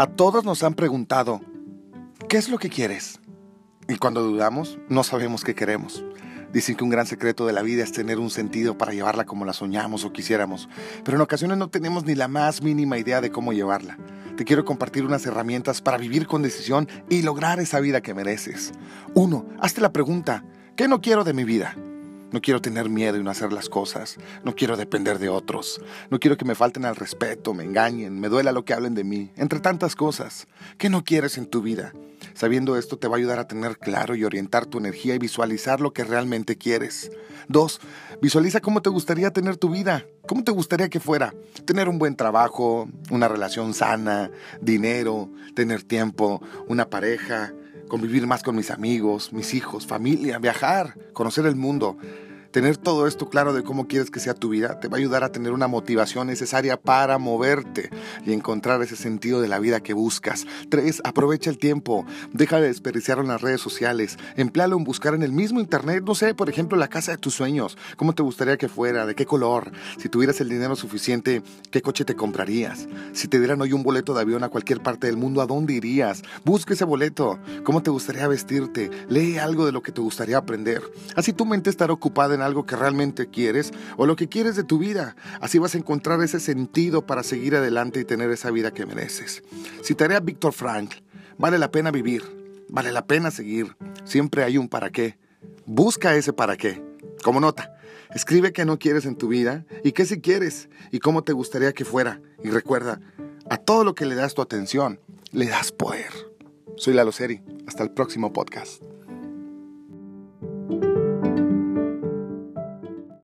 A todos nos han preguntado, ¿qué es lo que quieres? Y cuando dudamos, no sabemos qué queremos. Dicen que un gran secreto de la vida es tener un sentido para llevarla como la soñamos o quisiéramos, pero en ocasiones no tenemos ni la más mínima idea de cómo llevarla. Te quiero compartir unas herramientas para vivir con decisión y lograr esa vida que mereces. Uno, hazte la pregunta, ¿qué no quiero de mi vida? No quiero tener miedo y no hacer las cosas. No quiero depender de otros. No quiero que me falten al respeto, me engañen, me duela lo que hablen de mí. Entre tantas cosas. ¿Qué no quieres en tu vida? Sabiendo esto te va a ayudar a tener claro y orientar tu energía y visualizar lo que realmente quieres. Dos, visualiza cómo te gustaría tener tu vida. ¿Cómo te gustaría que fuera? Tener un buen trabajo, una relación sana, dinero, tener tiempo, una pareja, convivir más con mis amigos, mis hijos, familia, viajar, conocer el mundo. Tener todo esto claro de cómo quieres que sea tu vida te va a ayudar a tener una motivación necesaria para moverte y encontrar ese sentido de la vida que buscas. Tres, aprovecha el tiempo. Deja de desperdiciarlo en las redes sociales. Emplealo en buscar en el mismo internet, no sé, por ejemplo, la casa de tus sueños. ¿Cómo te gustaría que fuera? ¿De qué color? Si tuvieras el dinero suficiente, ¿qué coche te comprarías? Si te dieran hoy un boleto de avión a cualquier parte del mundo, ¿a dónde irías? Busca ese boleto. ¿Cómo te gustaría vestirte? Lee algo de lo que te gustaría aprender. Así tu mente estará ocupada algo que realmente quieres o lo que quieres de tu vida. Así vas a encontrar ese sentido para seguir adelante y tener esa vida que mereces. Citaré a Víctor Frank. Vale la pena vivir. Vale la pena seguir. Siempre hay un para qué. Busca ese para qué. Como nota, escribe qué no quieres en tu vida y qué si quieres y cómo te gustaría que fuera. Y recuerda, a todo lo que le das tu atención, le das poder. Soy Lalo Seri. Hasta el próximo podcast.